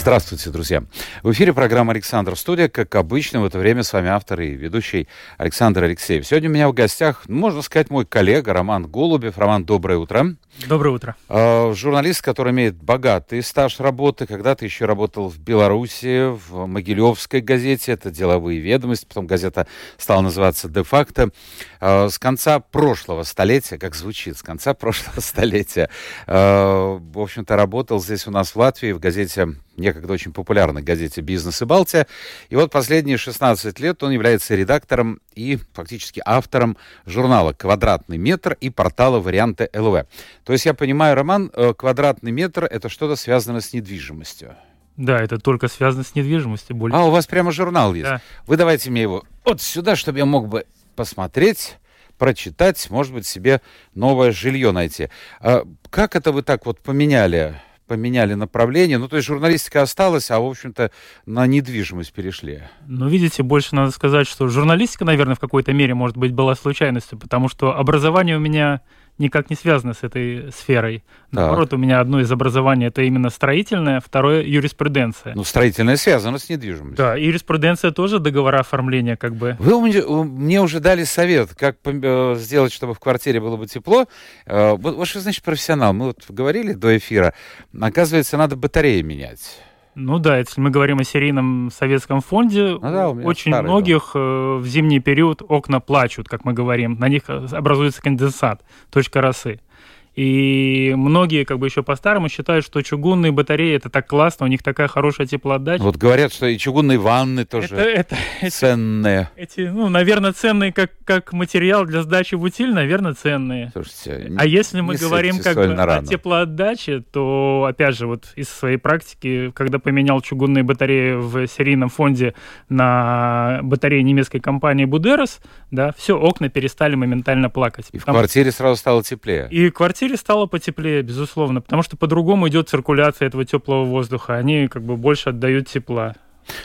Здравствуйте, друзья. В эфире программа «Александр Студия». Как обычно, в это время с вами автор и ведущий Александр Алексеев. Сегодня у меня в гостях, можно сказать, мой коллега Роман Голубев. Роман, доброе утро. Доброе утро. Э, журналист, который имеет богатый стаж работы. Когда-то еще работал в Беларуси, в Могилевской газете. Это «Деловые ведомости». Потом газета стала называться «Де-факто». Э, с конца прошлого столетия, как звучит, с конца прошлого столетия, э, в общем-то, работал здесь у нас в Латвии в газете некогда очень популярной газете «Бизнес и Балтия». И вот последние 16 лет он является редактором и фактически автором журнала «Квадратный метр» и портала «Варианты ЛВ». То есть я понимаю, Роман, э, «Квадратный метр» — это что-то связано с недвижимостью. Да, это только связано с недвижимостью. Больше. А, у вас прямо журнал есть? Да. Вы давайте мне его вот сюда, чтобы я мог бы посмотреть прочитать, может быть, себе новое жилье найти. А как это вы так вот поменяли поменяли направление. Ну, то есть журналистика осталась, а, в общем-то, на недвижимость перешли. Ну, видите, больше надо сказать, что журналистика, наверное, в какой-то мере, может быть, была случайностью, потому что образование у меня никак не связано с этой сферой. Наоборот, у меня одно из образований это именно строительное, второе юриспруденция. Ну, строительное связано с недвижимостью. Да, и юриспруденция тоже договора оформления как бы. Вы мне уже дали совет, как э, сделать, чтобы в квартире было бы тепло. Э, вот что значит профессионал? Мы вот говорили до эфира. Оказывается, надо батареи менять. Ну да, если мы говорим о серийном советском фонде, ну, да, очень многих э, в зимний период окна плачут, как мы говорим, на них образуется конденсат, точка росы. И многие, как бы еще по-старому, считают, что чугунные батареи это так классно, у них такая хорошая теплоотдача. Вот говорят, что и чугунные ванны тоже это, это, ценные. Эти, ну, наверное, ценные как, как материал для сдачи в утиль, наверное, ценные. Слушайте, а если мы говорим как бы о теплоотдаче, то, опять же, вот из своей практики, когда поменял чугунные батареи в серийном фонде на батареи немецкой компании Будерос, да, все, окна перестали моментально плакать. И в квартире сразу стало теплее. И квартира квартире стало потеплее, безусловно, потому что по-другому идет циркуляция этого теплого воздуха. Они как бы больше отдают тепла.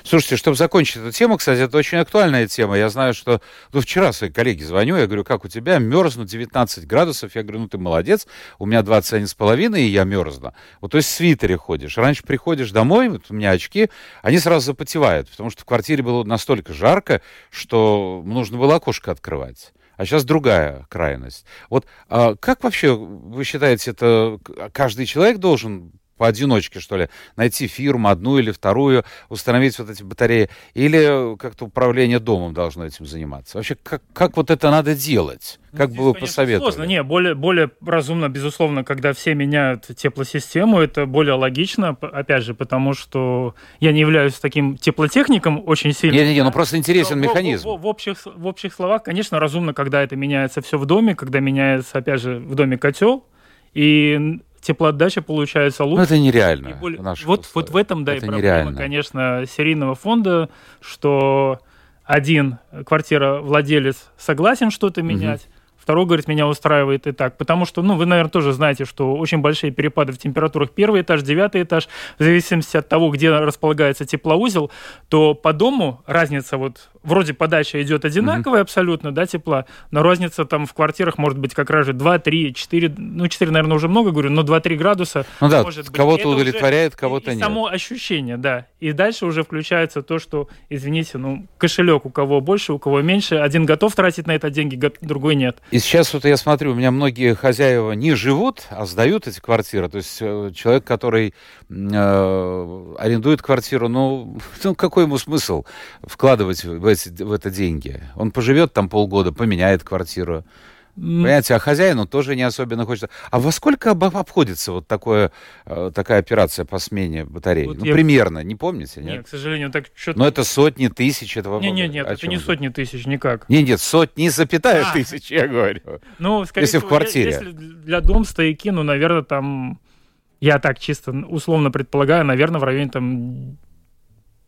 Слушайте, чтобы закончить эту тему, кстати, это очень актуальная тема. Я знаю, что... Ну, вчера своей коллеге звоню, я говорю, как у тебя? Мерзнут 19 градусов. Я говорю, ну, ты молодец. У меня 21,5, и я мерзну. Вот, то есть в свитере ходишь. Раньше приходишь домой, вот у меня очки, они сразу запотевают, потому что в квартире было настолько жарко, что нужно было окошко открывать а сейчас другая крайность. Вот а как вообще вы считаете, это каждый человек должен поодиночке, что ли, найти фирму, одну или вторую, установить вот эти батареи, или как-то управление домом должно этим заниматься? Вообще, как, как вот это надо делать? Ну, как Здесь, бы вы конечно, посоветовали? Сложно. Не, более, более разумно, безусловно, когда все меняют теплосистему, это более логично, опять же, потому что я не являюсь таким теплотехником очень сильно. Не-не-не, ну просто интересен Но механизм. В, в, в, общих, в общих словах, конечно, разумно, когда это меняется все в доме, когда меняется, опять же, в доме котел, и теплоотдача получается лучше. Но это нереально. Более... Вот, вот в этом, да, это и проблема, нереально. конечно, серийного фонда, что один квартира владелец согласен что-то менять. Второй, говорит, меня устраивает и так. Потому что, ну, вы, наверное, тоже знаете, что очень большие перепады в температурах. Первый этаж, девятый этаж, в зависимости от того, где располагается теплоузел, то по дому разница вот вроде подача идет одинаковая mm-hmm. абсолютно, да, тепла, но разница там в квартирах может быть как раз же 2, 3, 4, ну 4, наверное, уже много говорю, но 2-3 градуса ну, да, может быть. Кого-то удовлетворяет, кого-то нет. само ощущение, да. И дальше уже включается то, что, извините, ну, кошелек у кого больше, у кого меньше. Один готов тратить на это деньги, другой нет. И сейчас вот я смотрю, у меня многие хозяева не живут, а сдают эти квартиры. То есть э, человек, который э, арендует квартиру, ну, ну, какой ему смысл вкладывать в, эти, в это деньги? Он поживет там полгода, поменяет квартиру. Понимаете, а хозяину тоже не особенно хочется. А во сколько обходится вот такое, э, такая операция по смене батареи? Вот ну, я... примерно, не помните? Нет, нет к сожалению, так что-то... Но это сотни тысяч этого... Нет, нет, нет, это не сотни тысяч никак. Нет, нет, сотни, запятая а. тысяч, я говорю. Ну, скорее если в квартире. Если для дом стояки, ну, наверное, там... Я так чисто условно предполагаю, наверное, в районе там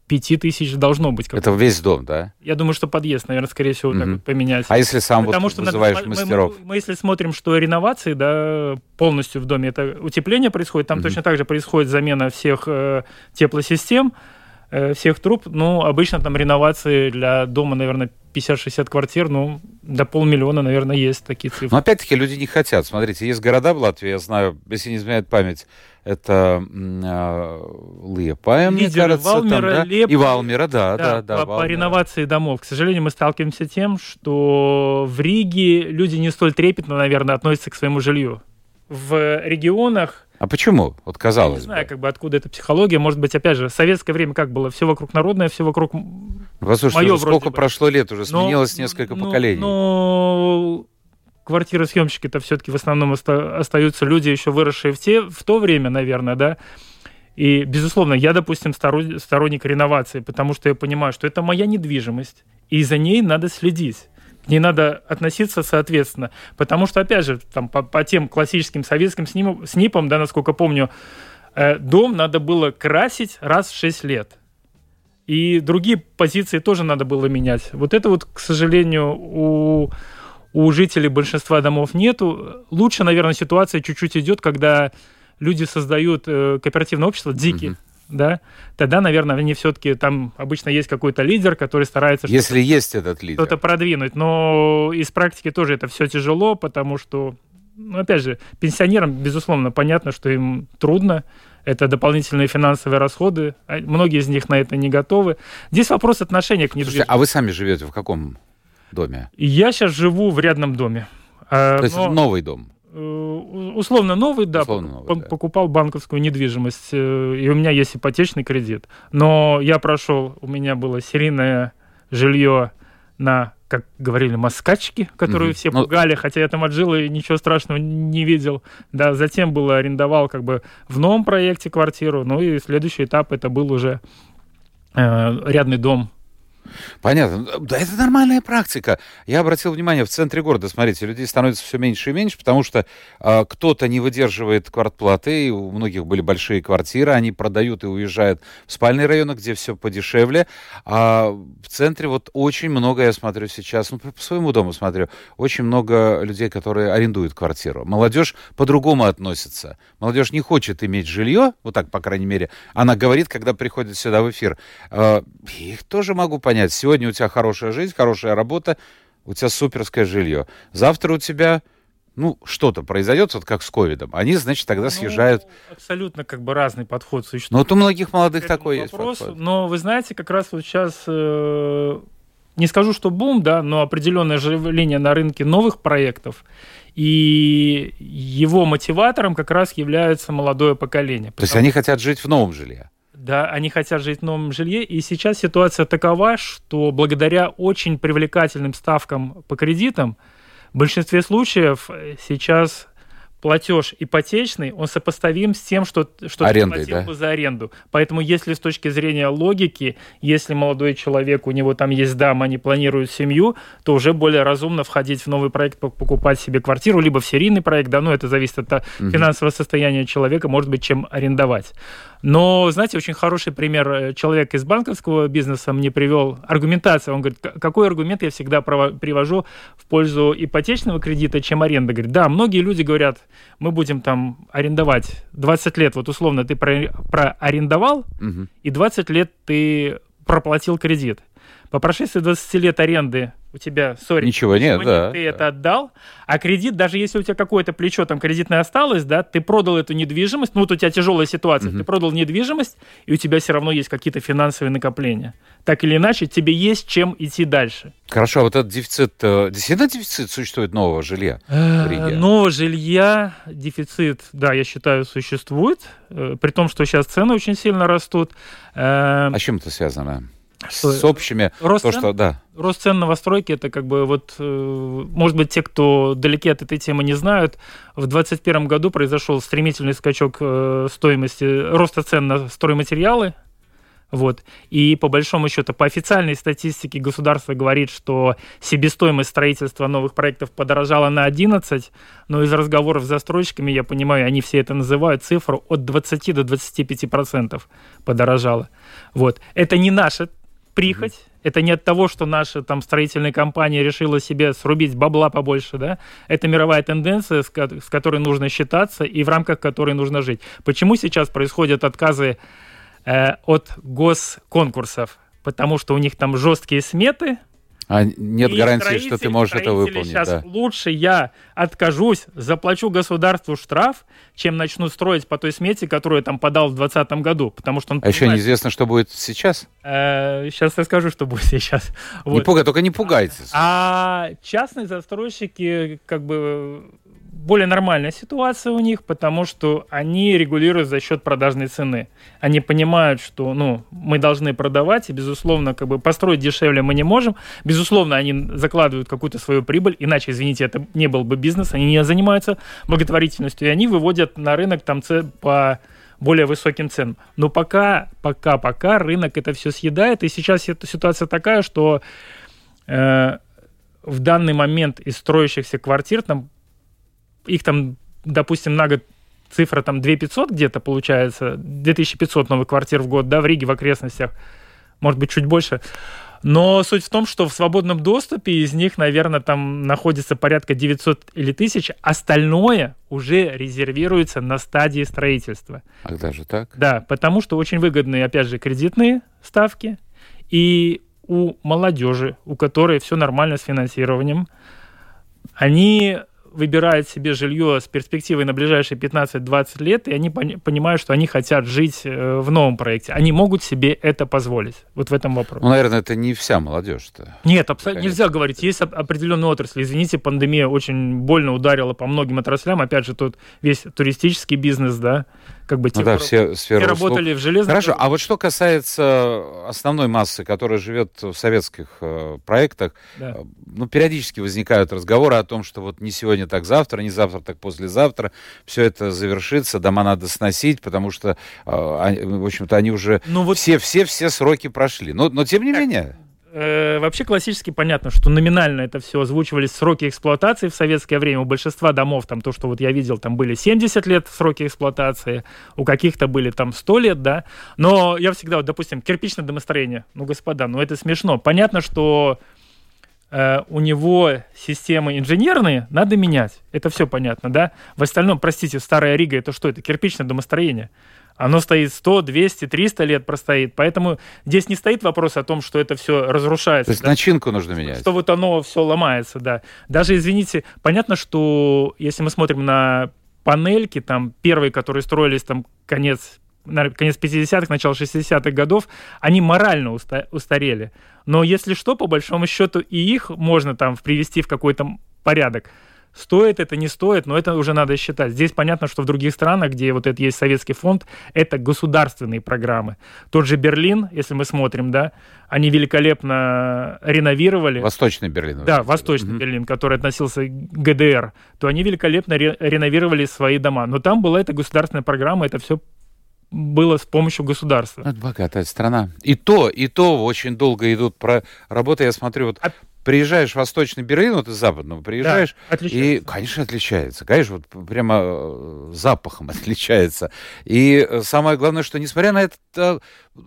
5 тысяч должно быть. Это весь дом, да? Я думаю, что подъезд, наверное, скорее всего, угу. так вот поменять. А если сам Потому вот что вызываешь надо, мастеров? Мы, мы, мы, если смотрим, что реновации, да, полностью в доме, это утепление происходит, там угу. точно так же происходит замена всех э, теплосистем, э, всех труб. Ну, обычно там реновации для дома, наверное, 50-60 квартир, ну, до полмиллиона, наверное, есть такие цифры. Но опять-таки люди не хотят. Смотрите, есть города в Латвии, я знаю, если не изменяет память, это э, Лепая, мне кажется, Валмера, там, да? Леп... и Валмера, да, да, да. да по, по реновации домов. К сожалению, мы сталкиваемся с тем, что в Риге люди не столь трепетно, наверное, относятся к своему жилью. В регионах а почему? Вот казалось Я не знаю, бы. как бы откуда эта психология. Может быть, опять же, в советское время как было? Все вокруг народное, все вокруг Послушайте, мое сколько бы. прошло лет уже, сменилось но, несколько но, поколений. Но квартиросъемщики-то все-таки в основном оста- остаются люди, еще выросшие в, те, в то время, наверное, да. И, безусловно, я, допустим, сторонник реновации, потому что я понимаю, что это моя недвижимость, и за ней надо следить к ней надо относиться соответственно. Потому что, опять же, там, по, по тем классическим советским снипам, снипам, да, насколько помню, э, дом надо было красить раз в 6 лет. И другие позиции тоже надо было менять. Вот это вот, к сожалению, у, у жителей большинства домов нету. Лучше, наверное, ситуация чуть-чуть идет, когда люди создают э, кооперативное общество, дикие, угу да, тогда, наверное, они все-таки там обычно есть какой-то лидер, который старается... Если есть этот лидер. Что-то продвинуть. Но из практики тоже это все тяжело, потому что, ну, опять же, пенсионерам, безусловно, понятно, что им трудно. Это дополнительные финансовые расходы. А многие из них на это не готовы. Здесь вопрос отношения к недвижимости. Слушайте, а вы сами живете в каком доме? Я сейчас живу в рядном доме. То есть но... новый дом? Э, условно новый, да, условно новый, да, покупал банковскую недвижимость, э, и у меня есть ипотечный кредит. Но я прошел, у меня было серийное жилье на, как говорили, москачки, которые mm-hmm. все ну... пугали, хотя я там отжил и ничего страшного не видел. Да, затем было арендовал как бы в новом проекте квартиру, ну и следующий этап это был уже э, рядный дом Понятно. Да, это нормальная практика. Я обратил внимание, в центре города, смотрите, людей становится все меньше и меньше, потому что э, кто-то не выдерживает квартплаты, у многих были большие квартиры, они продают и уезжают в спальные районы, где все подешевле. А в центре вот очень много, я смотрю сейчас, ну, по своему дому смотрю, очень много людей, которые арендуют квартиру. Молодежь по-другому относится. Молодежь не хочет иметь жилье, вот так, по крайней мере. Она говорит, когда приходит сюда в эфир. Э, их тоже могу понять понять, сегодня у тебя хорошая жизнь, хорошая работа, у тебя суперское жилье. Завтра у тебя ну, что-то произойдет, вот как с ковидом, они, значит, тогда ну, съезжают. Абсолютно как бы разный подход существует. Но вот у многих молодых такой вопрос, есть подход. Но вы знаете, как раз вот сейчас, э, не скажу, что бум, да, но определенное оживление на рынке новых проектов, и его мотиватором как раз является молодое поколение. То есть они хотят жить в новом жилье? Да, они хотят жить в новом жилье, и сейчас ситуация такова, что благодаря очень привлекательным ставкам по кредитам, в большинстве случаев сейчас платеж ипотечный, он сопоставим с тем, что, что Арендой, ты платил да? за аренду. Поэтому если с точки зрения логики, если молодой человек, у него там есть дама, они планируют семью, то уже более разумно входить в новый проект, покупать себе квартиру, либо в серийный проект, да, ну это зависит от угу. финансового состояния человека, может быть, чем арендовать. Но, знаете, очень хороший пример э, человек из банковского бизнеса мне привел аргументация. Он говорит, какой аргумент я всегда привожу в пользу ипотечного кредита, чем аренда? Говорит, да, многие люди говорят, мы будем там арендовать 20 лет, вот условно ты про, проарендовал, угу. и 20 лет ты проплатил кредит. По прошествии 20 лет аренды у тебя, сори, ничего нет, да, ты да. это отдал, а кредит, даже если у тебя какое-то плечо там кредитное осталось, да, ты продал эту недвижимость, ну вот у тебя тяжелая ситуация, угу. ты продал недвижимость, и у тебя все равно есть какие-то финансовые накопления. Так или иначе, тебе есть чем идти дальше. Хорошо, а вот этот дефицит, э, действительно дефицит существует нового жилья в э, Риге? Нового жилья, дефицит, да, я считаю, существует, э, при том, что сейчас цены очень сильно растут. А чем это связано? Что, с общими, рост то, цен, что, да. Рост цен новостройки, это как бы вот, э, может быть, те, кто далеки от этой темы не знают, в 2021 году произошел стремительный скачок э, стоимости, роста цен на стройматериалы, Вот. И по большому счету, по официальной статистике государство говорит, что себестоимость строительства новых проектов подорожала на 11, но из разговоров с застройщиками, я понимаю, они все это называют, цифру от 20 до 25 процентов подорожала. Вот. Это не наша прихоть, mm-hmm. это не от того, что наша там строительная компания решила себе срубить бабла побольше, да, это мировая тенденция, с, ко- с которой нужно считаться и в рамках которой нужно жить. Почему сейчас происходят отказы э, от госконкурсов? Потому что у них там жесткие сметы, а нет и гарантии, что ты можешь это выполнить. Сейчас да. лучше я откажусь, заплачу государству штраф, чем начну строить по той смете, которую я там подал в 2020 году. Потому что он а понимает, еще неизвестно, что будет сейчас? Э, сейчас расскажу, что будет сейчас. Не вот. пугай, только не пугайтесь. А частные застройщики как бы более нормальная ситуация у них, потому что они регулируют за счет продажной цены. Они понимают, что ну, мы должны продавать, и, безусловно, как бы построить дешевле мы не можем. Безусловно, они закладывают какую-то свою прибыль, иначе, извините, это не был бы бизнес, они не занимаются благотворительностью, и они выводят на рынок там по более высоким ценам. Но пока, пока, пока рынок это все съедает, и сейчас эта ситуация такая, что э, в данный момент из строящихся квартир там их там, допустим, на год цифра там 2500 где-то получается, 2500 новых квартир в год, да, в Риге, в окрестностях, может быть, чуть больше. Но суть в том, что в свободном доступе из них, наверное, там находится порядка 900 или 1000, остальное уже резервируется на стадии строительства. Ах, даже так? Да, потому что очень выгодные, опять же, кредитные ставки, и у молодежи, у которой все нормально с финансированием, они выбирают себе жилье с перспективой на ближайшие 15-20 лет, и они понимают, что они хотят жить э, в новом проекте. Они могут себе это позволить. Вот в этом вопрос. Ну, наверное, это не вся молодежь-то. Нет, абсолютно нельзя говорить. Есть определенные отрасли. Извините, пандемия очень больно ударила по многим отраслям. Опять же, тут весь туристический бизнес, да, как бы те, ну, да, все, все работали в железном... Хорошо, а вот что касается основной массы, которая живет в советских э, проектах, да. э, ну, периодически возникают разговоры о том, что вот не сегодня, так завтра, не завтра, так послезавтра, все это завершится, дома надо сносить, потому что, э, они, в общем-то, они уже ну, вот... все, все, все сроки прошли. Но, но тем не так. менее... Э, вообще классически понятно, что номинально это все озвучивались сроки эксплуатации в советское время. У большинства домов, там то, что вот я видел, там были 70 лет сроки эксплуатации, у каких-то были там 100 лет, да. Но я всегда, вот, допустим, кирпичное домостроение, ну, господа, ну это смешно. Понятно, что э, у него системы инженерные, надо менять. Это все понятно, да? В остальном, простите, Старая Рига, это что? Это кирпичное домостроение оно стоит 100, 200, 300 лет простоит. Поэтому здесь не стоит вопрос о том, что это все разрушается. То есть да? начинку нужно менять. Что вот оно все ломается, да. Даже, извините, понятно, что если мы смотрим на панельки, там первые, которые строились там конец конец 50-х, начало 60-х годов, они морально уста- устарели. Но если что, по большому счету, и их можно там привести в какой-то порядок. Стоит это, не стоит, но это уже надо считать. Здесь понятно, что в других странах, где вот это есть советский фонд, это государственные программы. Тот же Берлин, если мы смотрим, да, они великолепно реновировали. Восточный Берлин. Да, Восточный угу. Берлин, который относился к ГДР, то они великолепно ре- реновировали свои дома. Но там была эта государственная программа, это все было с помощью государства. Это богатая страна. И то, и то очень долго идут про работы. Я смотрю, вот а приезжаешь в Восточный Берлин, вот из Западного приезжаешь, да, и, конечно, отличается. Конечно, вот прямо э, запахом отличается. И э, самое главное, что несмотря на это,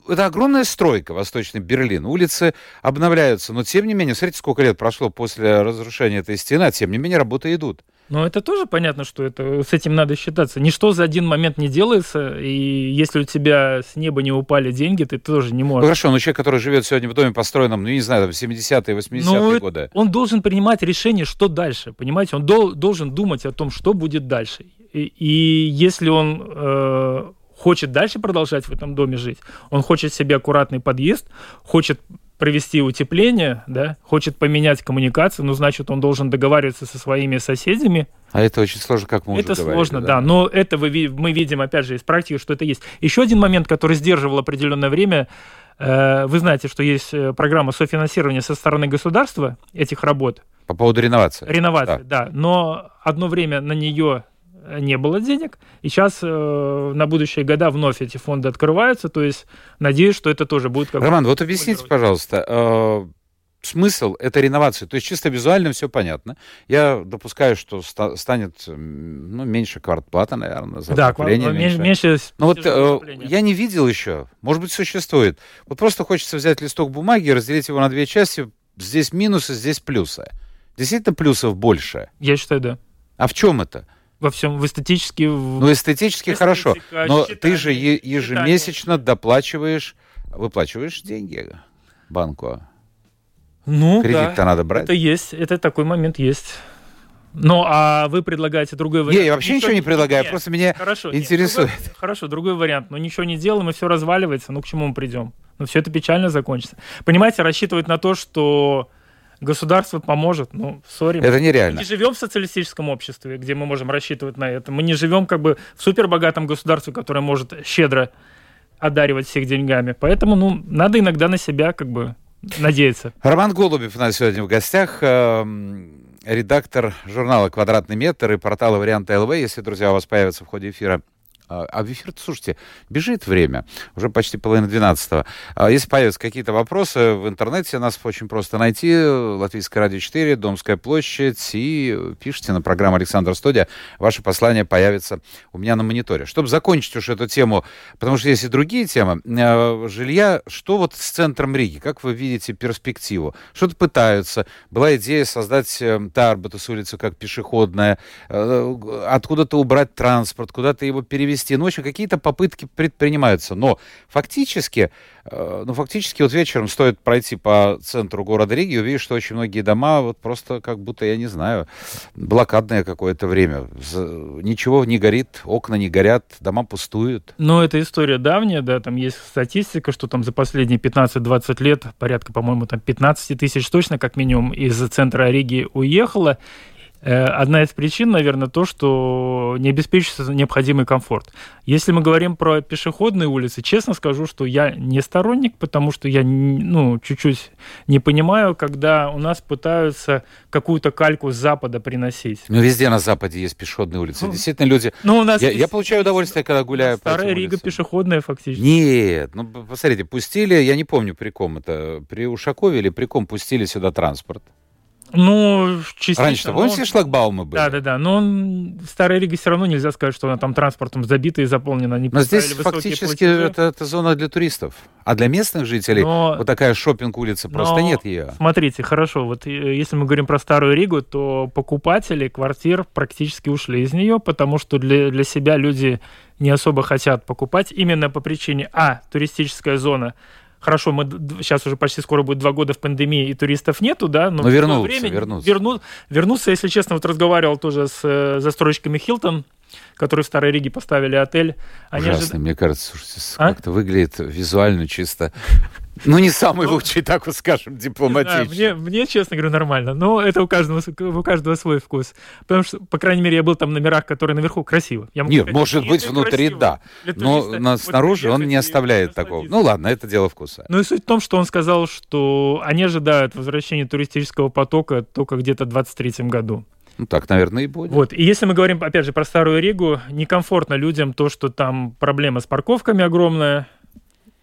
это огромная стройка, Восточный Берлин. Улицы обновляются, но тем не менее, смотрите, сколько лет прошло после разрушения этой стены, а тем не менее работы идут. Но это тоже понятно, что это, с этим надо считаться. Ничто за один момент не делается, и если у тебя с неба не упали деньги, ты тоже не можешь. Ну, хорошо, но человек, который живет сегодня в доме, построенном, ну, не знаю, там, 70-е, 80-е ну, годы. Он должен принимать решение, что дальше, понимаете? Он дол- должен думать о том, что будет дальше. И, и если он э, хочет дальше продолжать в этом доме жить, он хочет себе аккуратный подъезд, хочет провести утепление, да, хочет поменять коммуникацию, ну, значит, он должен договариваться со своими соседями. А это очень сложно, как мы Это сложно, да? да, но это вы, мы видим, опять же, из практики, что это есть. Еще один момент, который сдерживал определенное время, э, вы знаете, что есть э, программа софинансирования со стороны государства этих работ. По поводу реновации. Реновации, да. да. Но одно время на нее не было денег. И сейчас э, на будущие года вновь эти фонды открываются. То есть надеюсь, что это тоже будет как Роман, вот объясните, пожалуйста, э, смысл это реновации. То есть чисто визуально все понятно. Я допускаю, что ста- станет ну, меньше квартплата, наверное, за да, отопление меньше. меньше Но вот э, я не видел еще, может быть, существует. Вот просто хочется взять листок бумаги, разделить его на две части. Здесь минусы, здесь плюсы. Действительно плюсов больше? Я считаю, да. А в чем это? Во всем, в эстетически... Ну, эстетически хорошо, но считание, ты же ежемесячно считание. доплачиваешь, выплачиваешь деньги банку. Ну, Кредит-то да, надо брать. Это есть, это такой момент есть. Ну, а вы предлагаете другой вариант? Не, я вообще ничего, ничего не предлагаю, нет, просто меня хорошо, интересует. Нет, другой, хорошо, другой вариант. Но ничего не делаем, и все разваливается. Ну, к чему мы придем? Ну, все это печально закончится. Понимаете, рассчитывать на то, что государство поможет, ну, сори. Это нереально. Мы не живем в социалистическом обществе, где мы можем рассчитывать на это. Мы не живем как бы в супербогатом государстве, которое может щедро одаривать всех деньгами. Поэтому, ну, надо иногда на себя как бы надеяться. Роман Голубев у нас сегодня в гостях эм, редактор журнала «Квадратный метр» и портала «Варианты ЛВ». Если, друзья, у вас появятся в ходе эфира а, а в эфир, слушайте, бежит время, уже почти половина двенадцатого. А если появятся какие-то вопросы в интернете, нас очень просто найти. Латвийское радио 4, Домская площадь, и пишите на программу Александр Студия. Ваше послание появится у меня на мониторе. Чтобы закончить уж эту тему, потому что есть и другие темы, э, жилья, что вот с центром Риги, как вы видите перспективу? Что-то пытаются. Была идея создать э, Тарбатус улицу как пешеходная, э, откуда-то убрать транспорт, куда-то его перевести вести. Ну, в общем, какие-то попытки предпринимаются. Но фактически, э, ну, фактически вот вечером стоит пройти по центру города Риги и увидеть, что очень многие дома вот просто как будто, я не знаю, блокадное какое-то время. Ничего не горит, окна не горят, дома пустуют. Но это история давняя, да, там есть статистика, что там за последние 15-20 лет порядка, по-моему, там 15 тысяч точно как минимум из центра Риги уехало. Э, одна из причин, наверное, то, что не обеспечивается необходимый комфорт. Если мы говорим про пешеходные улицы, честно скажу, что я не сторонник, потому что я ну, чуть-чуть не понимаю, когда у нас пытаются какую-то кальку с Запада приносить. Ну, везде на Западе есть пешеходные улицы. Ну, Действительно, люди... Ну, у нас я, я получаю удовольствие, когда гуляю Старая по Рига улицам. пешеходная фактически. Нет, ну, посмотрите, пустили, я не помню при ком это, при Ушакове или при ком пустили сюда транспорт. Ну, частично. Раньше-то, помните, шлагбаумы были? Да, да, да. Но он, Старая Рига все равно нельзя сказать, что она там транспортом забита и заполнена. Они Но здесь фактически это, это зона для туристов. А для местных жителей Но... вот такая шопинг улица просто Но... нет ее. Смотрите, хорошо, вот э, если мы говорим про Старую Ригу, то покупатели квартир практически ушли из нее, потому что для, для себя люди не особо хотят покупать именно по причине, а, туристическая зона – хорошо, мы сейчас уже почти скоро будет два года в пандемии, и туристов нету, да, но, но вернутся, время вернутся. Верну, вернуться, если честно, вот разговаривал тоже с э, застройщиками Хилтон, которые в Старой Риге поставили отель. Они Ужасно, ожид... мне кажется, слушайте, а? как-то выглядит визуально чисто ну, не самый ну, лучший, так вот скажем, дипломатичный. мне, мне, честно говоря, нормально. Но это у каждого, у каждого свой вкус. Потому что, по крайней мере, я был там на номерах, которые наверху красиво. Я Нет, сказать, может быть, внутри, красиво. да. Но на, снаружи вот он не оставляет такого. Ну, ладно, это дело вкуса. Ну, и суть в том, что он сказал, что они ожидают возвращения туристического потока только где-то в 2023 году. Ну, так, наверное, и будет. Вот. И если мы говорим, опять же, про Старую Ригу, некомфортно людям то, что там проблема с парковками огромная,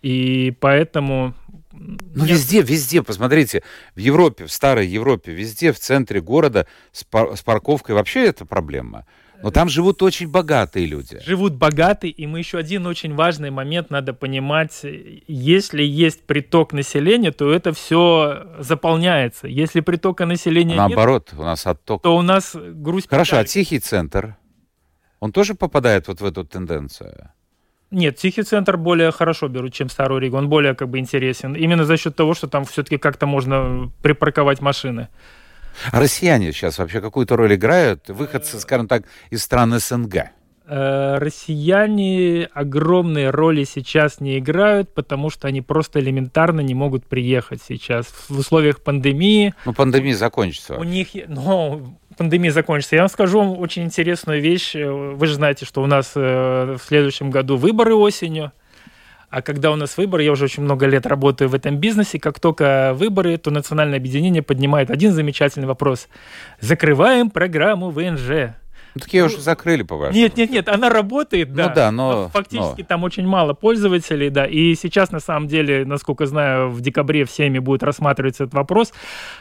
и поэтому ну, Нет. везде, везде, посмотрите, в Европе, в старой Европе, везде в центре города с, пар- с парковкой вообще это проблема. Но там живут очень богатые люди. Живут богатые, и мы еще один очень важный момент надо понимать. Если есть приток населения, то это все заполняется. Если притока населения а наоборот, нет, у нас отток. То у нас грусть. Хорошо, питает. а тихий центр, он тоже попадает вот в эту тенденцию? Нет, Тихий центр более хорошо берут, чем Старую Ригу. Он более как бы интересен. Именно за счет того, что там все-таки как-то можно припарковать машины. А россияне сейчас вообще какую-то роль играют? Выходцы, скажем так, из стран СНГ? Э, россияне огромные роли сейчас не играют, потому что они просто элементарно не могут приехать сейчас в условиях пандемии. Ну, пандемия закончится. У них, ну, пандемия закончится. Я вам скажу вам очень интересную вещь. Вы же знаете, что у нас э, в следующем году выборы осенью. А когда у нас выборы, я уже очень много лет работаю в этом бизнесе, как только выборы, то национальное объединение поднимает один замечательный вопрос. Закрываем программу ВНЖ. Ну, такие ну, уже закрыли, по-вашему. Нет, нет, нет, она работает, да. Ну да, но... Фактически но... там очень мало пользователей, да. И сейчас, на самом деле, насколько знаю, в декабре всеми будет рассматриваться этот вопрос.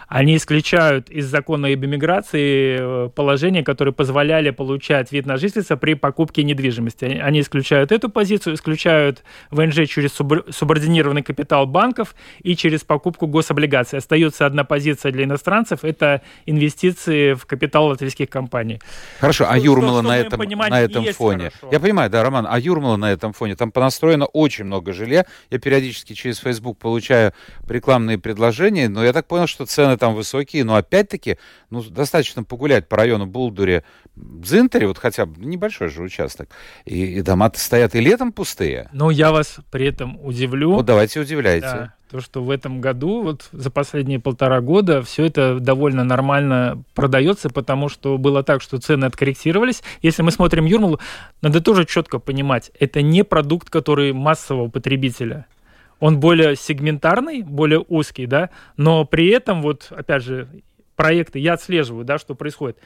Они исключают из закона об иммиграции э, положения, которые позволяли получать вид на жительство при покупке недвижимости. Они исключают эту позицию, исключают ВНЖ через субординированный капитал банков и через покупку гособлигаций. Остается одна позиция для иностранцев – это инвестиции в капитал латвийских компаний. Хорошо, а Юрмала на этом, на этом фоне? Хорошо. Я понимаю, да, Роман, а Юрмала на этом фоне? Там понастроено очень много жилья. Я периодически через Facebook получаю рекламные предложения, но я так понял, что цены там высокие, но опять-таки, ну, достаточно погулять по району Булдуре, Дзинтере, вот хотя бы небольшой же участок, и, и дома-то стоят и летом пустые. Но я вас при этом удивлю. Вот давайте удивляйте. Да, то, что в этом году, вот за последние полтора года, все это довольно нормально продается, потому что было так, что цены откорректировались. Если мы смотрим Юрмалу, надо тоже четко понимать, это не продукт, который массового потребителя. Он более сегментарный, более узкий, да, но при этом, вот, опять же, проекты я отслеживаю, да, что происходит.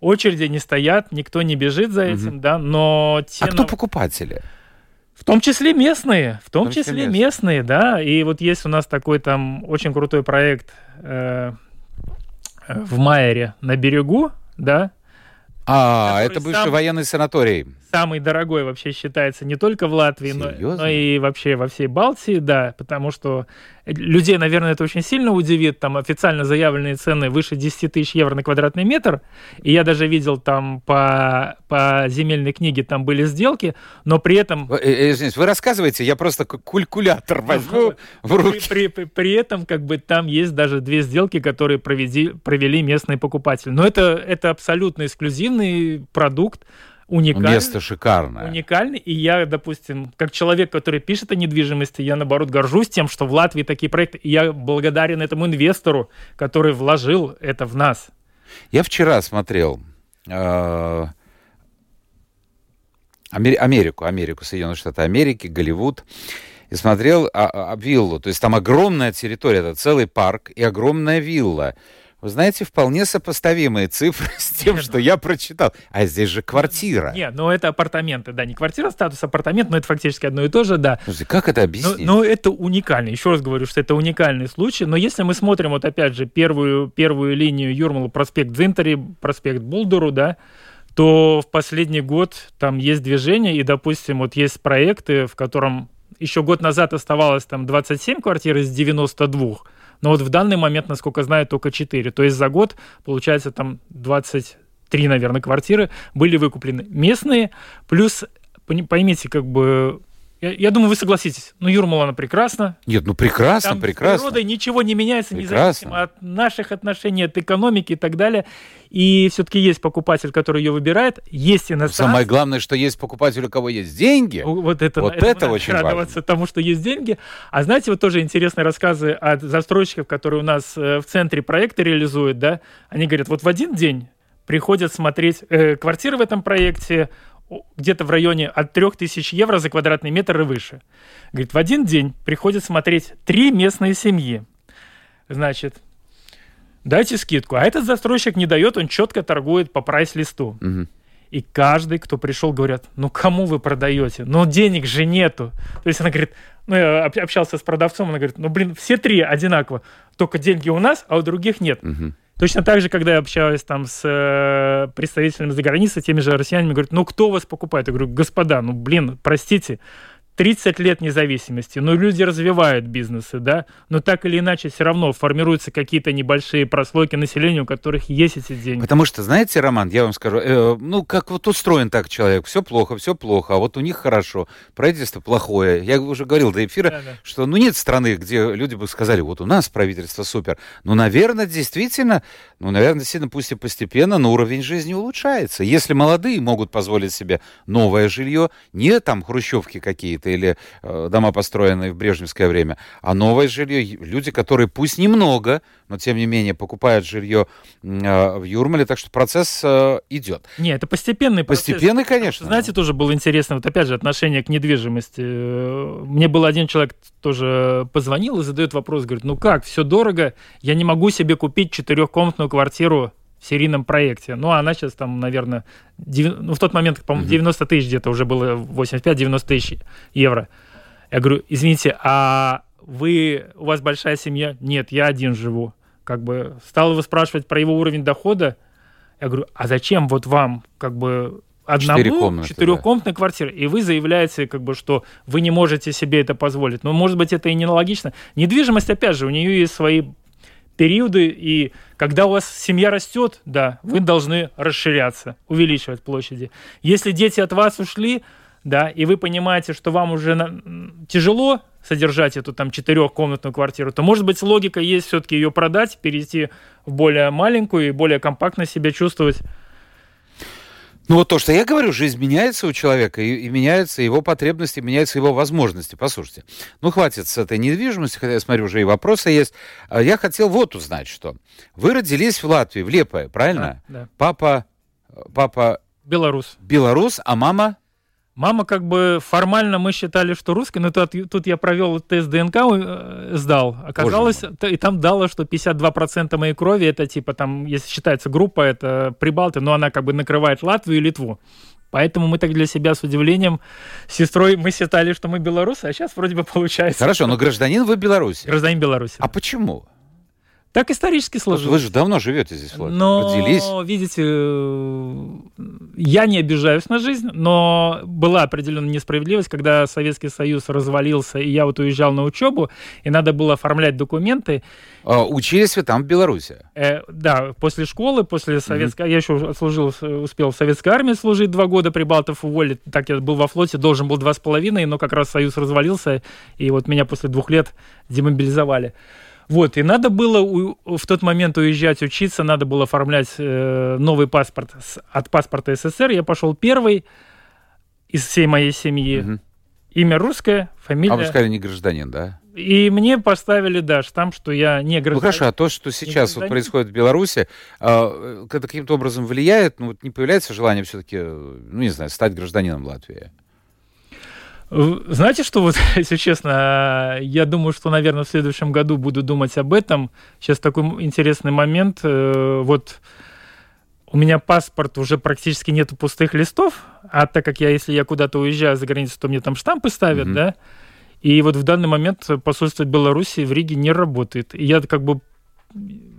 Очереди не стоят, никто не бежит за этим, угу. да, но... Те, а кто покупатели? В том числе местные, в том, в том числе, местные. местные, да. И вот есть у нас такой там очень крутой проект э, в Майере на берегу, да. А, это бывший сам... военный санаторий самый дорогой вообще считается не только в Латвии, но, но и вообще во всей Балтии, да, потому что людей, наверное, это очень сильно удивит. Там официально заявленные цены выше 10 тысяч евро на квадратный метр. И я даже видел там по, по земельной книге, там были сделки, но при этом... Э, э, извините, вы рассказываете, я просто калькулятор возьму в руки. При, при, при этом как бы там есть даже две сделки, которые проведи, провели местные покупатели. Но это, это абсолютно эксклюзивный продукт, уникальный. Место шикарное. Уникальный. И я, допустим, как человек, который пишет о недвижимости, я, наоборот, горжусь тем, что в Латвии такие проекты. И я благодарен этому инвестору, который вложил это в нас. Я вчера смотрел э, Америку, Америку, Соединенные Штаты Америки, Голливуд. И смотрел а, а, виллу. То есть там огромная территория, это целый парк и огромная вилла. Вы знаете, вполне сопоставимые цифры с тем, что я прочитал. А здесь же квартира. Нет, ну это апартаменты, да, не квартира, статус апартамент, но это фактически одно и то же, да. Слушайте, как это объяснить? Но, но это уникально. Еще раз говорю, что это уникальный случай. Но если мы смотрим, вот опять же, первую, первую линию Юрмала, проспект Дзинтари, проспект Булдуру, да, то в последний год там есть движение, и, допустим, вот есть проекты, в котором еще год назад оставалось там 27 квартир из 92, но вот в данный момент, насколько знаю, только 4. То есть за год, получается, там 23, наверное, квартиры были выкуплены местные. Плюс, поймите, как бы я, я думаю, вы согласитесь. Ну, Юрмала, она прекрасна. Нет, ну прекрасно, Там прекрасно. С природой ничего не меняется, прекрасно. независимо от наших отношений, от экономики и так далее. И все-таки есть покупатель, который ее выбирает, есть иностранцы. Самое главное, что есть покупатель, у кого есть деньги. Вот это, вот это, это очень радоваться важно. тому, что есть деньги. А знаете, вот тоже интересные рассказы от застройщиков, которые у нас э, в центре проекта реализуют, да, они говорят, вот в один день приходят смотреть э, квартиры в этом проекте, где-то в районе от 3000 евро за квадратный метр и выше. Говорит, в один день приходят смотреть три местные семьи. Значит, дайте скидку. А этот застройщик не дает, он четко торгует по прайс-листу. Угу. И каждый, кто пришел, говорят, ну кому вы продаете? Ну денег же нету. То есть она говорит, ну я общался с продавцом, она говорит, ну блин, все три одинаково, только деньги у нас, а у других нет. Угу. Точно так же, когда я общаюсь там с э, представителями за границей, теми же россиянами, говорят, ну кто вас покупает? Я говорю, господа, ну блин, простите, 30 лет независимости, но люди развивают бизнесы, да, но так или иначе все равно формируются какие-то небольшие прослойки населения, у которых есть эти деньги. Потому что, знаете, Роман, я вам скажу, э, ну, как вот устроен так человек, все плохо, все плохо, а вот у них хорошо, правительство плохое. Я уже говорил до эфира, да, да. что, ну, нет страны, где люди бы сказали, вот у нас правительство супер. Ну, наверное, действительно, ну, наверное, действительно, пусть и постепенно, но уровень жизни улучшается. Если молодые могут позволить себе новое жилье, не там хрущевки какие-то, это или э, дома, построенные в брежневское время, а новое жилье, люди, которые пусть немного, но тем не менее покупают жилье э, в Юрмале, так что процесс э, идет. Не, это постепенный процесс. Постепенный, конечно. Знаете, тоже было интересно, вот опять же, отношение к недвижимости. Э, мне был один человек тоже позвонил и задает вопрос, говорит, ну как, все дорого, я не могу себе купить четырехкомнатную квартиру в серийном проекте. Ну, а она сейчас там, наверное, 9, ну, в тот момент, по-моему, 90 тысяч где-то уже было, 85-90 тысяч евро. Я говорю, извините, а вы, у вас большая семья? Нет, я один живу. Как бы стал его спрашивать про его уровень дохода. Я говорю, а зачем вот вам как бы одному четырехкомнатной да. квартиры, и вы заявляете, как бы, что вы не можете себе это позволить. Но, может быть, это и нелогично. Недвижимость, опять же, у нее есть свои периоды, и когда у вас семья растет, да, вы должны расширяться, увеличивать площади. Если дети от вас ушли, да, и вы понимаете, что вам уже на... тяжело содержать эту там четырехкомнатную квартиру, то, может быть, логика есть все-таки ее продать, перейти в более маленькую и более компактно себя чувствовать ну вот то, что я говорю, жизнь меняется у человека, и, и меняются его потребности, меняются его возможности. Послушайте, ну хватит с этой недвижимости, хотя я смотрю, уже и вопросы есть. А я хотел вот узнать, что вы родились в Латвии, в Лепое, правильно? Да, да. Папа, папа... Белорус. Белорус, а мама? Мама как бы формально мы считали, что русский, но тут, тут я провел тест ДНК, э, сдал. Оказалось, и там дало, что 52% моей крови, это типа там, если считается группа, это прибалты, но она как бы накрывает Латвию и Литву. Поэтому мы так для себя с удивлением с сестрой мы считали, что мы белорусы, а сейчас вроде бы получается. Хорошо, но гражданин вы Беларуси. Гражданин Беларуси. А почему? Так исторически сложилось. Вы же давно живете здесь, Влад. Но, Родились. видите, я не обижаюсь на жизнь, но была определенная несправедливость, когда Советский Союз развалился, и я вот уезжал на учебу, и надо было оформлять документы. А, учились вы там, в Беларуси? Э, да, после школы, после советской... Mm-hmm. Я еще служил, успел в советской армии служить два года, Прибалтов уволили. Так я был во флоте, должен был два с половиной, но как раз Союз развалился, и вот меня после двух лет демобилизовали. Вот, и надо было у, в тот момент уезжать учиться, надо было оформлять э, новый паспорт с, от паспорта СССР. Я пошел первый из всей моей семьи. Угу. Имя русское, фамилия. А вы сказали, не гражданин, да? И мне поставили, да, штамп, что я не гражданин. Ну хорошо, а то, что сейчас вот происходит в Беларуси, э, это каким-то образом влияет? Ну вот не появляется желание все-таки, ну не знаю, стать гражданином Латвии? Знаете, что вот, если честно, я думаю, что, наверное, в следующем году буду думать об этом. Сейчас такой интересный момент. Э, вот у меня паспорт, уже практически нету пустых листов, а так как я, если я куда-то уезжаю за границу, то мне там штампы ставят, mm-hmm. да, и вот в данный момент посольство Беларуси в Риге не работает. И я как бы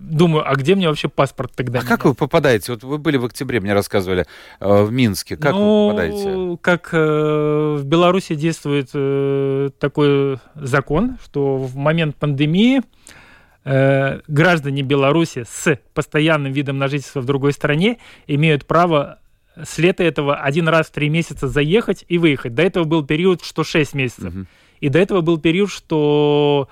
думаю, а где мне вообще паспорт тогда? А как вы попадаете? Вот вы были в октябре, мне рассказывали, э, в Минске. Как ну, вы попадаете? Как э, в Беларуси действует э, такой закон, что в момент пандемии граждане Беларуси с постоянным видом на жительство в другой стране имеют право с лета этого один раз в три месяца заехать и выехать. До этого был период, что 6 месяцев. Угу. И до этого был период, что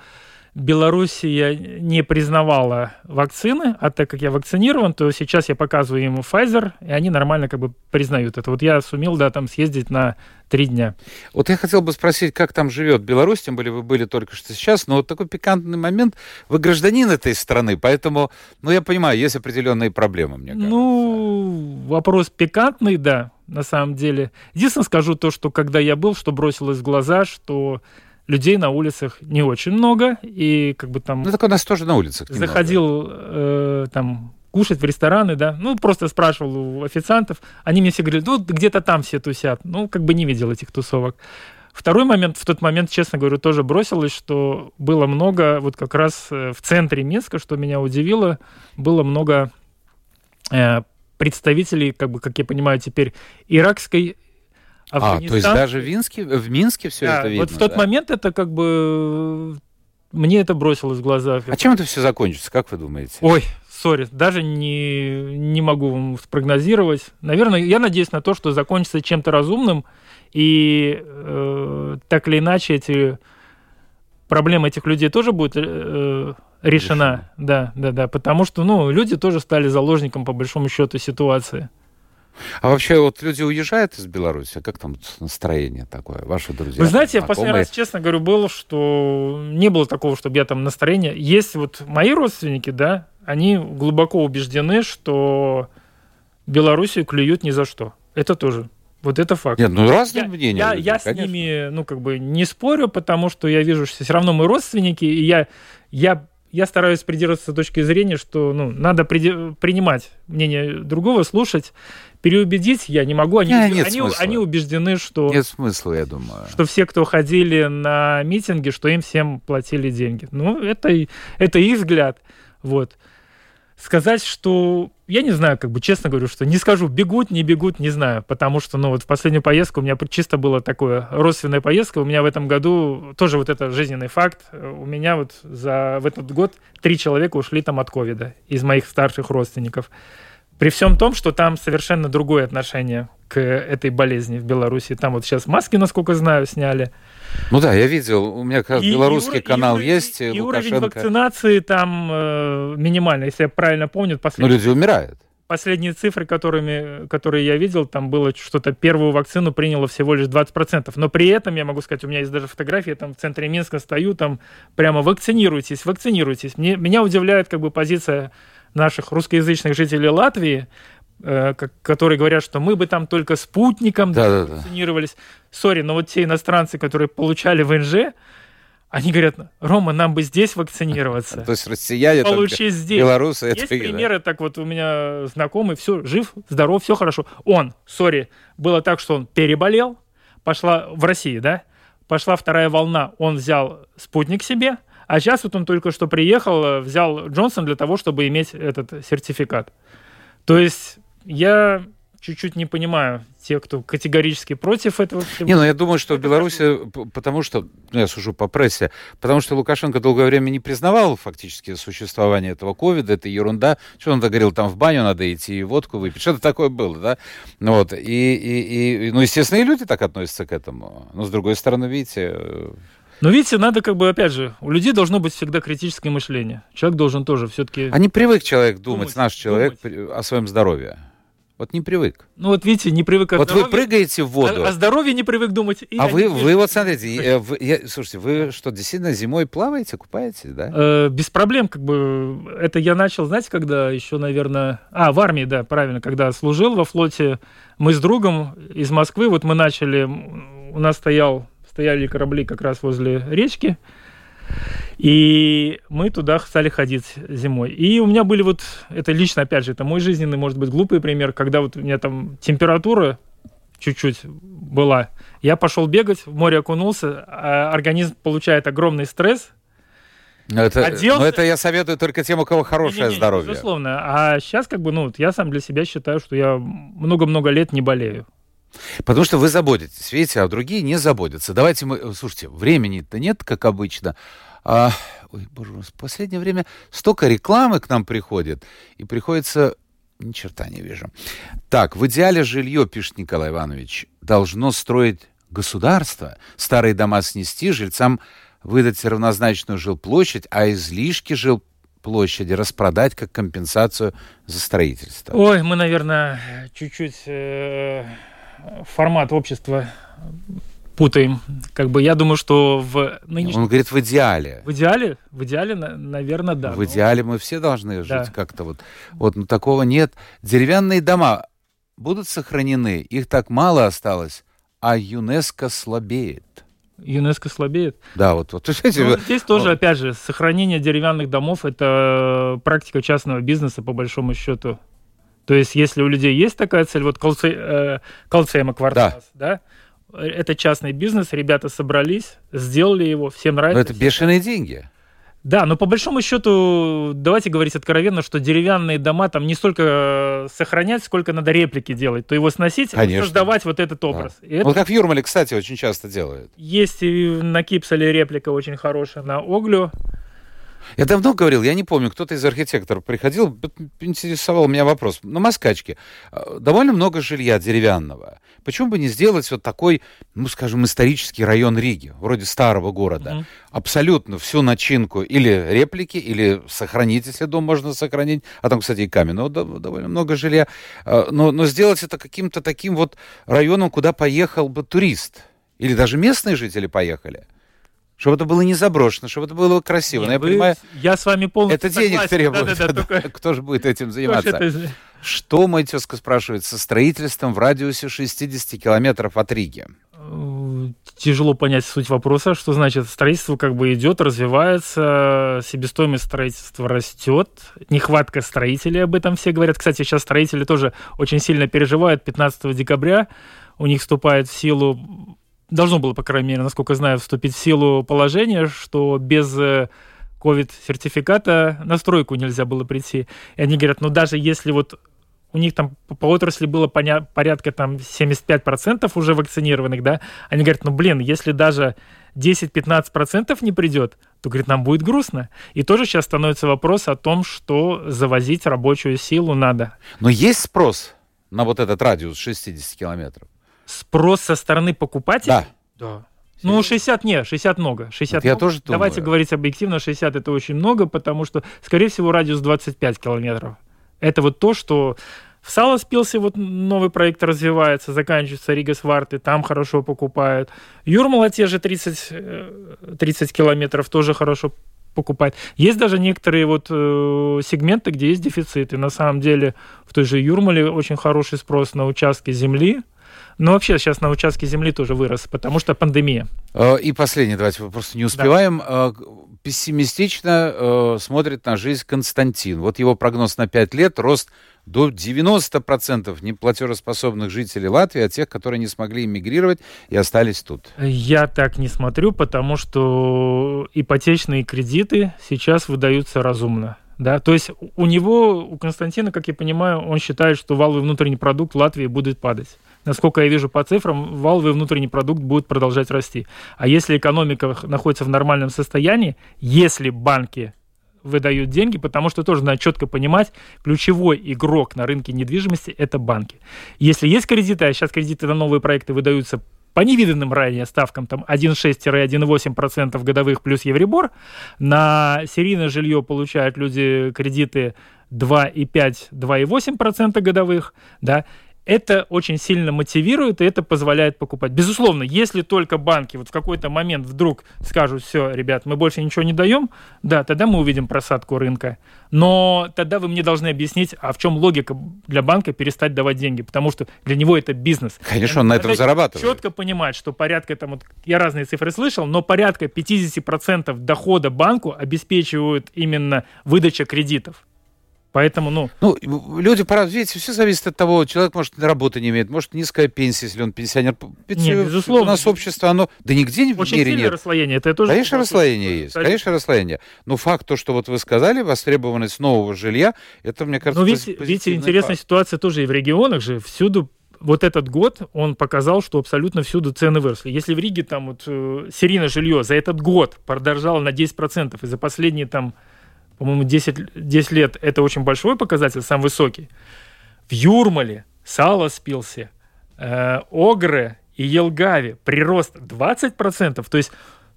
Белоруссия не признавала вакцины, а так как я вакцинирован, то сейчас я показываю ему Pfizer, и они нормально как бы признают это. Вот я сумел, да, там съездить на три дня. Вот я хотел бы спросить, как там живет Беларусь, тем более вы были только что сейчас, но вот такой пикантный момент, вы гражданин этой страны, поэтому, ну, я понимаю, есть определенные проблемы, мне кажется. Ну, вопрос пикантный, да, на самом деле. Единственное скажу то, что когда я был, что бросилось в глаза, что людей на улицах не очень много, и как бы там... Ну, так у нас тоже на улицах Заходил э, там кушать в рестораны, да, ну, просто спрашивал у официантов, они мне все говорили, ну, где-то там все тусят, ну, как бы не видел этих тусовок. Второй момент, в тот момент, честно говорю, тоже бросилось, что было много, вот как раз э, в центре Минска, что меня удивило, было много э, представителей, как бы, как я понимаю теперь, иракской Афганистан. А, то есть даже в Минске, в Минске все да, это видно? Вот в тот да? момент это как бы... Мне это бросилось в глаза. А чем это все закончится, как вы думаете? Ой, сори, даже не, не могу вам спрогнозировать. Наверное, я надеюсь на то, что закончится чем-то разумным, и э, так или иначе эти проблемы этих людей тоже будет э, решена. решена. Да, да, да, потому что, ну, люди тоже стали заложником, по большому счету, ситуации. А вообще вот люди уезжают из Беларуси, а как там настроение такое, ваши друзья? Вы знаете, я последний раз, честно говорю, было, что не было такого, чтобы я там настроение. Есть вот мои родственники, да, они глубоко убеждены, что Белоруссию клюют ни за что. Это тоже. Вот это факт. Нет, ну разные я, мнения. Я, людей, я с ними, ну, как бы не спорю, потому что я вижу, что все равно мы родственники, и я, я я стараюсь придерживаться точки зрения, что ну, надо при, принимать мнение другого, слушать, переубедить я не могу. Они, не, нет они, они убеждены, что... Нет смысла, я думаю. Что все, кто ходили на митинги, что им всем платили деньги. Ну, это, это их взгляд. Вот. Сказать, что я не знаю, как бы честно говорю, что не скажу, бегут, не бегут, не знаю, потому что, ну, вот в последнюю поездку у меня чисто была такое родственная поездка, у меня в этом году тоже вот это жизненный факт, у меня вот за в этот год три человека ушли там от ковида из моих старших родственников. При всем том, что там совершенно другое отношение к этой болезни в Беларуси. Там вот сейчас маски, насколько знаю, сняли. Ну да, я видел, у меня как раз и, белорусский и, канал и, есть. И, и уровень вакцинации там э, минимальный, если я правильно помню. Но люди умирают. Последние цифры, которыми, которые я видел, там было что-то, первую вакцину приняло всего лишь 20%. Но при этом, я могу сказать, у меня есть даже фотографии, там в центре Минска стою, там прямо вакцинируйтесь, вакцинируйтесь. Мне, меня удивляет как бы позиция наших русскоязычных жителей Латвии, э, которые говорят, что мы бы там только спутником да, да, вакцинировались. Сори, но вот те иностранцы, которые получали ВНЖ, они говорят, Рома, нам бы здесь вакцинироваться. То есть россияне Получить здесь. Белорусы. Есть примеры, так вот у меня знакомый, все, жив, здоров, все хорошо. Он, сори, было так, что он переболел, пошла в России, да, пошла вторая волна, он взял спутник себе, а сейчас вот он только что приехал, э, взял Джонсон для того, чтобы иметь этот сертификат. То есть я чуть-чуть не понимаю тех, кто категорически против этого. Не, ну я думаю, что в Беларуси, потому что, ну я сужу по прессе, потому что Лукашенко долгое время не признавал фактически существование этого ковида, это ерунда. Что он говорил, там в баню надо идти и водку выпить. Что-то такое было, да? Ну, вот. И, и, и, ну, естественно, и люди так относятся к этому. Но, с другой стороны, видите, э, но видите, надо как бы, опять же, у людей должно быть всегда критическое мышление. Человек должен тоже все-таки... А не привык человек думать, думать наш человек, думать. о своем здоровье. Вот не привык. Ну вот видите, не привык о Вот здоровье, вы прыгаете в воду. О, о здоровье не привык думать. И а вы, вы вот смотрите, э, вы, я, слушайте, вы что, действительно зимой плаваете, купаетесь, да? Э, без проблем, как бы. Это я начал, знаете, когда еще, наверное... А, в армии, да, правильно, когда служил во флоте. Мы с другом из Москвы, вот мы начали... У нас стоял стояли корабли как раз возле речки, и мы туда стали ходить зимой. И у меня были вот, это лично, опять же, это мой жизненный, может быть, глупый пример, когда вот у меня там температура чуть-чуть была, я пошел бегать, в море окунулся, а организм получает огромный стресс, но это, оделся... но это я советую только тем, у кого хорошее не, не, не, здоровье. Безусловно. А сейчас как бы, ну, я сам для себя считаю, что я много-много лет не болею. Потому что вы заботитесь, видите, а другие не заботятся. Давайте мы... Слушайте, времени-то нет, как обычно. А, ой, боже мой, в последнее время столько рекламы к нам приходит, и приходится... Ни черта не вижу. Так, в идеале жилье, пишет Николай Иванович, должно строить государство, старые дома снести, жильцам выдать равнозначную жилплощадь, а излишки жилплощади распродать как компенсацию за строительство. Ой, мы, наверное, чуть-чуть э, формат общества путаем. Как бы я думаю, что в нынешнем... Он говорит в идеале. В идеале? В идеале, наверное, да. В идеале мы все должны жить да. как-то вот. Вот, но такого нет. Деревянные дома будут сохранены, их так мало осталось, а ЮНЕСКО слабеет. ЮНЕСКО слабеет? Да, вот. вот. Ну, здесь тоже, опять же, сохранение деревянных домов – это практика частного бизнеса, по большому счету. То есть, если у людей есть такая цель, вот колце, э, Колцема квартас, да. да, это частный бизнес, ребята собрались, сделали его, всем нравится. Но это бешеные деньги. Да, но по большому счету, давайте говорить откровенно, что деревянные дома там не столько сохранять, сколько надо реплики делать, то его сносить, Конечно. создавать вот этот образ. Да. Это... Вот как в Юрмале, кстати, очень часто делают. Есть и на Кипсале реплика очень хорошая, на Оглю. Я давно говорил, я не помню, кто-то из архитекторов приходил, интересовал меня вопрос. На Москачке а, довольно много жилья деревянного. Почему бы не сделать вот такой, ну, скажем, исторический район Риги, вроде старого города? Угу. Абсолютно всю начинку или реплики, или сохранить, если дом можно сохранить. А там, кстати, и каменного довольно много жилья. А, но, но сделать это каким-то таким вот районом, куда поехал бы турист. Или даже местные жители поехали. Чтобы это было не заброшено, чтобы это было красиво. Нет, Но я вы, понимаю, я с вами полностью Это денег согласен. требует. Да, да, да, только... Кто же будет этим заниматься? Это... Что, моя тезка спрашивает, со строительством в радиусе 60 километров от Риги? Э, тяжело понять суть вопроса, что значит строительство как бы идет, развивается, себестоимость строительства растет, нехватка строителей, об этом все говорят. Кстати, сейчас строители тоже очень сильно переживают. 15 декабря у них вступает в силу должно было, по крайней мере, насколько знаю, вступить в силу положение, что без COVID-сертификата на стройку нельзя было прийти. И они говорят, ну даже если вот у них там по отрасли было порядка там 75% уже вакцинированных, да, они говорят, ну блин, если даже 10-15% не придет, то, говорит, нам будет грустно. И тоже сейчас становится вопрос о том, что завозить рабочую силу надо. Но есть спрос на вот этот радиус 60 километров? Спрос со стороны покупателя? Да. Да. Ну, 60 не, 60 много. 60 вот я тоже думаю. Давайте говорить объективно, 60 это очень много, потому что, скорее всего, радиус 25 километров. Это вот то, что в Саласпилсе вот новый проект развивается, заканчивается Рига Сварты, там хорошо покупают. Юрмала те же 30, 30 э, километров тоже хорошо покупает. Есть даже некоторые вот э, сегменты, где есть дефициты. На самом деле в той же Юрмале очень хороший спрос на участки земли, но вообще сейчас на участке земли тоже вырос, потому что пандемия. Э, и последний, давайте мы просто не успеваем. Да. Э, пессимистично э, смотрит на жизнь Константин. Вот его прогноз на 5 лет, рост до 90% неплатежеспособных жителей Латвии, а тех, которые не смогли эмигрировать и остались тут. Я так не смотрю, потому что ипотечные кредиты сейчас выдаются разумно. Да, то есть у него, у Константина, как я понимаю, он считает, что валовый внутренний продукт Латвии будет падать насколько я вижу по цифрам, валовый внутренний продукт будет продолжать расти. А если экономика находится в нормальном состоянии, если банки выдают деньги, потому что тоже надо четко понимать, ключевой игрок на рынке недвижимости – это банки. Если есть кредиты, а сейчас кредиты на новые проекты выдаются по невиданным ранее ставкам, там 1,6-1,8% годовых плюс Евробор, на серийное жилье получают люди кредиты 2,5-2,8% годовых, да, это очень сильно мотивирует, и это позволяет покупать. Безусловно, если только банки вот в какой-то момент вдруг скажут, все, ребят, мы больше ничего не даем, да, тогда мы увидим просадку рынка. Но тогда вы мне должны объяснить, а в чем логика для банка перестать давать деньги, потому что для него это бизнес. Конечно, он на этом зарабатывает. Четко понимать, что порядка, там, вот, я разные цифры слышал, но порядка 50% дохода банку обеспечивают именно выдача кредитов. Поэтому, ну... Ну, люди, видите, все зависит от того, человек, может, работы не имеет, может, низкая пенсия, если он пенсионер. Нет, безусловно. У нас общество, оно... Да нигде в Очень мире нет. расслоение, это тоже... Конечно, расслоение есть, конечно, расслоение. Но факт, то, что вот вы сказали, востребованность нового жилья, это, мне кажется, Ну, видите, видите интересная факт. ситуация тоже и в регионах же, всюду вот этот год он показал, что абсолютно всюду цены выросли. Если в Риге там вот э, серийное жилье за этот год продорожало на 10%, и за последние там по-моему, 10, 10 лет это очень большой показатель, самый высокий. В Юрмале, Саласпилсе, э, Огре и Елгаве прирост 20%. То есть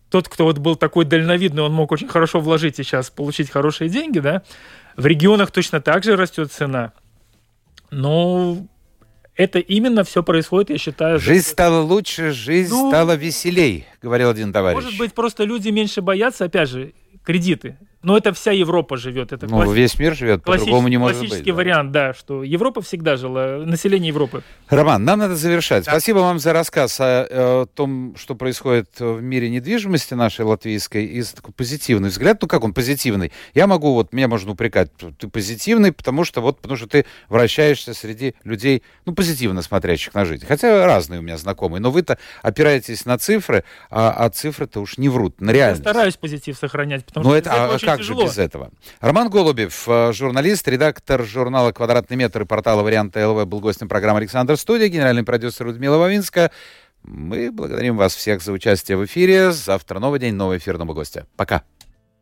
тот, кто вот был такой дальновидный, он мог очень хорошо вложить и сейчас получить хорошие деньги, да. В регионах точно так же растет цена. Но это именно все происходит, я считаю. Жизнь стала лучше, жизнь ну, стала веселей, говорил один товарищ. Может быть, просто люди меньше боятся, опять же, кредиты. Но это вся Европа живет. Это ну, класс... весь мир живет, по-другому не может быть. Классический вариант, да. да, что Европа всегда жила, население Европы. Роман, нам надо завершать. Да. Спасибо вам за рассказ о, о том, что происходит в мире недвижимости нашей латвийской, и за такой позитивный взгляд. Ну, как он позитивный? Я могу, вот, меня можно упрекать, ты позитивный, потому что вот, потому что ты вращаешься среди людей, ну, позитивно смотрящих на жизнь. Хотя разные у меня знакомые, но вы-то опираетесь на цифры, а, а цифры-то уж не врут, на реальность. Я стараюсь позитив сохранять, потому но что это, а, очень как тяжело. же без этого? Роман Голубев, э, журналист, редактор журнала «Квадратный метр» и портала «Варианты ЛВ» был гостем программы «Александр Студия», генеральный продюсер Людмила Вавинска. Мы благодарим вас всех за участие в эфире. Завтра новый день, новый эфир, нового гостя. Пока.